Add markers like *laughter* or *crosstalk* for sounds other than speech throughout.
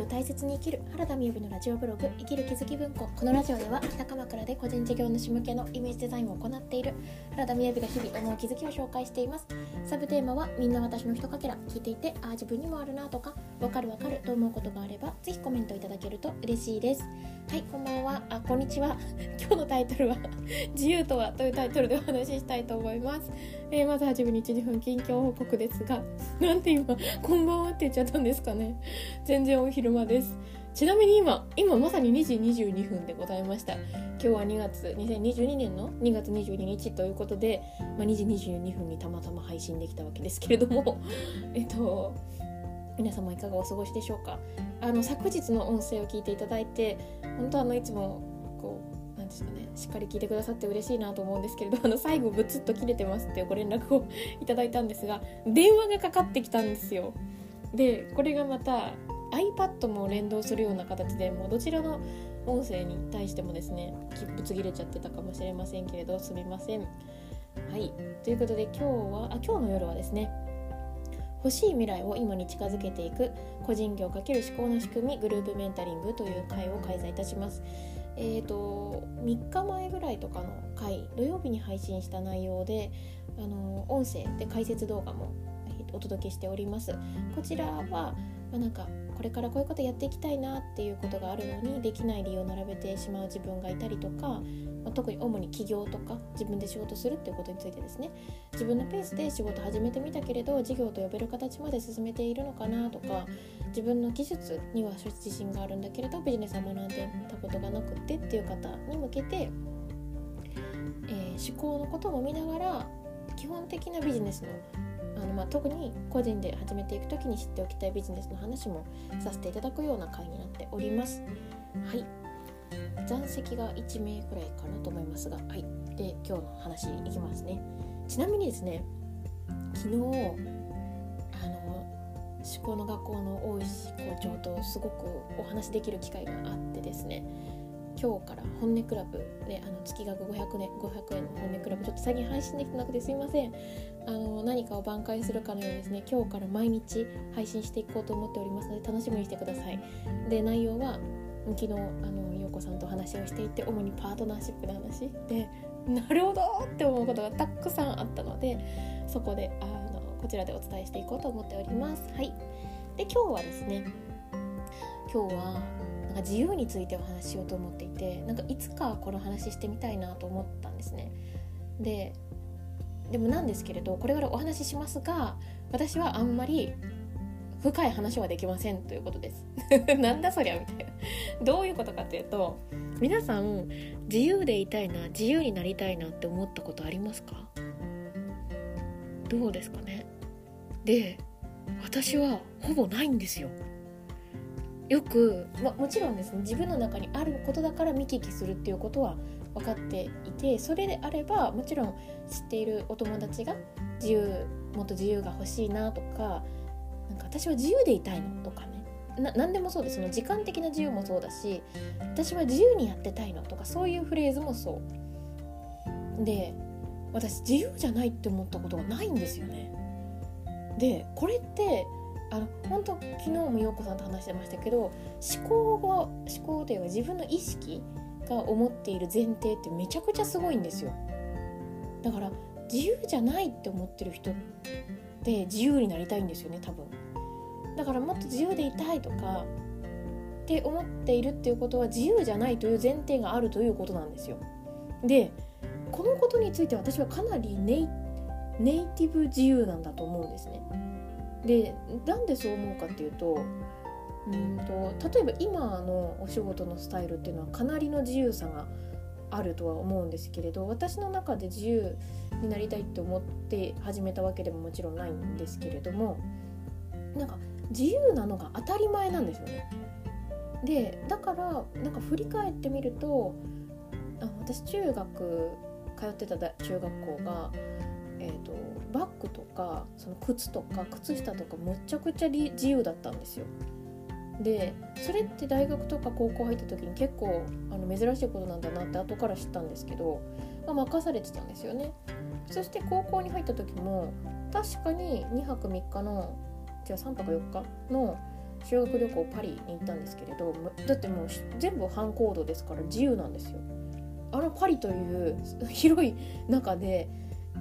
を大切に生きる原田美由のラジオブログ生きる気づき文庫。このラジオでは北鎌倉で個人事業主向けのイメージデザインを行っている原田美由が日々思う気づきを紹介しています。サブテーマはみんな私のひとかけら。聞いていてああ自分にもあるなとかわかるわかると思うことがあればぜひコメントいただけると嬉しいです。はいこんばんは。あこんにちは。*laughs* 今日のタイトルは自由とはというタイトルでお話ししたいと思います、えー、まずはじめに12分近況報告ですが *laughs* なんて今こんばんはって言っちゃったんですかね。全然お昼間です。ちなみに今今まさに2時22分でございました。今日は2月2022年の2月22日ということで、まあ、2時22分にたまたま配信できたわけですけれども。*laughs* えっと皆様いかがお過ごしでしょうか。あの昨日の音声を聞いていただいて本当あのいつもこうなんですかねしっかり聞いてくださって嬉しいなと思うんですけれど *laughs* あの最後ブツッと切れてますってご連絡をいただいたんですが電話がかかってきたんですよでこれがまた iPad も連動するような形でもうどちらの音声に対してもですねぶつ切れちゃってたかもしれませんけれどすみません。はいということで今日はあ今日の夜はですね欲しい未来を今に近づけていく個人業×思考の仕組みグループメンタリングという会を開催いたします。えーと、3日前ぐらいとかの回土曜日に配信した内容であの音声で解説動画もお届けしております。こちらは、まあ、なんかこれからこういうことやっていきたいなっていうことがあるのにできない理由を並べてしまう自分がいたりとか、まあ、特に主に起業とか自分で仕事するっていうことについてですね。自分のペースで仕事始めてみたけれど事業と呼べる形まで進めているのかなとか自分の技術には自信があるんだけれどビジネスは学んでたことがなくってっていう方に向けて、えー、思考のことも見ながら基本的なビジネスのあのまあ特に個人で始めていく時に知っておきたいビジネスの話もさせていただくような回になっております。はい。残席が1名くらいかなと思いますがはい。で今日の話いきますね。ちなみにですね昨日あの思考の学校の大石校長とすごくお話できる機会があってですね。今日から本音クラブであの月額500円 ,500 円の本音クラブちょっと最近配信できてなくてすいません。あの何かを挽回するかのようにですね今日から毎日配信していこうと思っておりますので楽しみにしてください。で内容は昨日あの陽子さんとお話をしていて主にパートナーシップの話。でなるほどって思うことがたくさんあったのでそこであのこちらでお伝えしていこうと思っております。はい。で今日はですね今日はなんか自由についてお話ししようと思っていてなんかいつかこの話してみたいなと思ったんですね。ででもなんですけれどこれからお話ししますが私はあんまり深い話はできませんということです。*laughs* なんだそりゃみたいな。どういうことかというと皆さん自由でいたいな自由になりたいなって思ったことありますか？どうですかね？で私はほぼないんですよ。よく、ま、もちろんですね自分の中にあることだから見聞きするっていうことは分かっていてそれであればもちろん知っているお友達が自由もっと自由が欲しいなとかなんか私は自由でいたいのとかね何でもそうです。その時間的な自由もそうだし私は自由にやってたいのとかそういうフレーズもそう。で私自由じゃないって思ったことがないんですよね。でこれってあの本当昨日も陽子さんと話してましたけど思考が思考というか自分の意識が思っている前提ってめちゃくちゃすごいんですよ。だから自由じゃないって思ってる人って自由になりたいんですよね多分。だからもっと自由でいたいとかって思っているっていうことは自由じゃないという前提があるということなんですよ。でこのことについて私はかなりネイネイティブ自由なんだと思うんですね。でなんでそう思うかっていうとうんと例えば今のお仕事のスタイルっていうのはかなりの自由さがあるとは思うんですけれど私の中で自由になりたいって思って始めたわけでももちろんないんですけれどもなんか自由なのが当たり前なんですよね。でだからなんか振り返ってみるとあ私中学通ってた中学校がえーと、バッグとかその靴とか靴下とかむちゃくちゃ自由だったんですよ。でそれって大学とか高校入った時に結構あの珍しいことなんだなって後から知ったんですけど、まあ、任されてたんですよね。そして高校に入った時も確かに2泊3日の違う3泊4日の修学旅行パリに行ったんですけれどだってもう全部反行動ですから自由なんですよ。あのパリという *laughs* 広い中で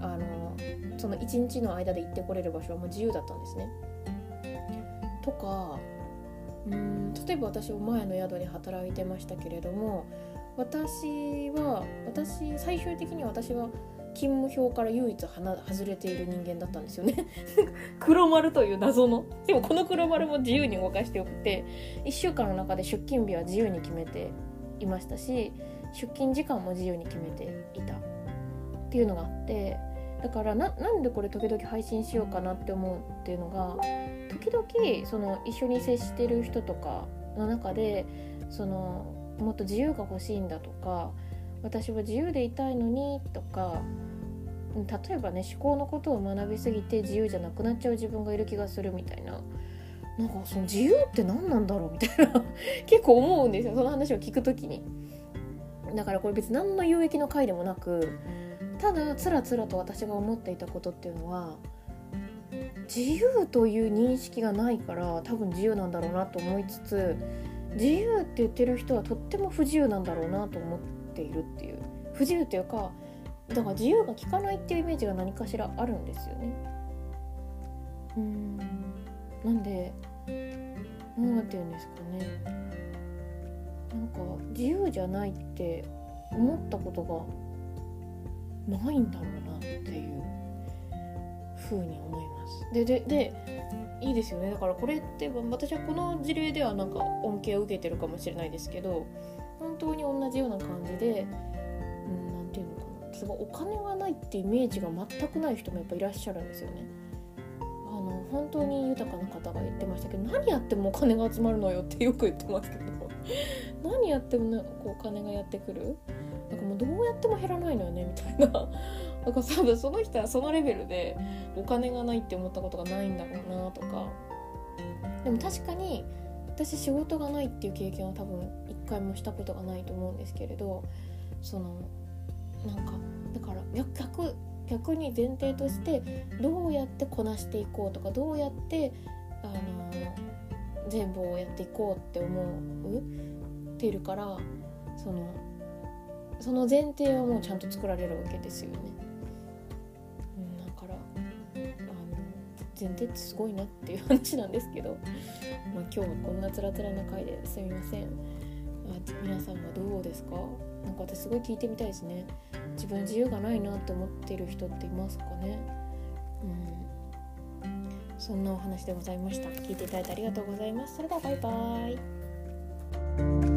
あのその1日の間で行ってこれる場所はもう自由だったんですね。とかうん例えば私は前の宿に働いてましたけれども私は私最終的に私は勤務表から唯一外れている人間だったんですよね *laughs* 黒丸という謎のでもこの黒丸も自由に動かしてよくて1週間の中で出勤日は自由に決めていましたし出勤時間も自由に決めていたっていうのがあってだからなんでこれ時々配信しようかなって思うっていうのが時々その一緒に接してる人とかの中でそのもっと自由が欲しいんだとか私は自由でいたいのにとか例えばね思考のことを学びすぎて自由じゃなくなっちゃう自分がいる気がするみたいな。なんかその自由って何なんだろうみたいな。結構思うんですよ。その話を聞く時に。だからこれ別に何の有益の回でもなくただつらつらと私が思っていたことっていうのは自由という認識がないから多分自由なんだろうなと思いつつ自由って言ってる人はとっても不自由なんだろうなと思っているっていう。不自由っていうかだから自由が利かないっていうイメージが何かしらあるんですよね。うん。なんで何て言うんですかね。なんか自由じゃないって思ったことがないんだろうなっていうふうに思います。でででいいですよねだからこれって私はこの事例ではなんか恩恵を受けてるかもしれないですけど本当に同じような感じで何、うん、て言うのかなすごいお金がないってイメージが全くない人もやっぱいらっしゃるんですよね。あの本当に豊かな方が言ってましたけど何やってもお金が集まるのよってよく言ってますけど何やっても、ね、こうお金がやってくる？なんかもうどうやっても減らないのよねみたいな。*laughs* だか多分その人はそのレベルでお金がないって思ったことがないんだろうなとか。でも確かに私仕事がないっていう経験は多分一回もしたことがないと思うんですけれどそのなんかだから逆逆に前提としてどうやってこなしていこうとかどうやってあの全部をやっていこうって思うっているからそのその前提はもうちゃんと作られるわけですよね。うん、だからあの前提ってすごいなっていう話なんですけど、まあ、今日はこんなつらつらな回ですみません。あ皆さんはどうですか？なんか私すごい聞いてみたいですね。自分自由がないなって思ってる人っていますかね？うんそんなお話でございました。聞いていただいてありがとうございます。それではバイバーイ。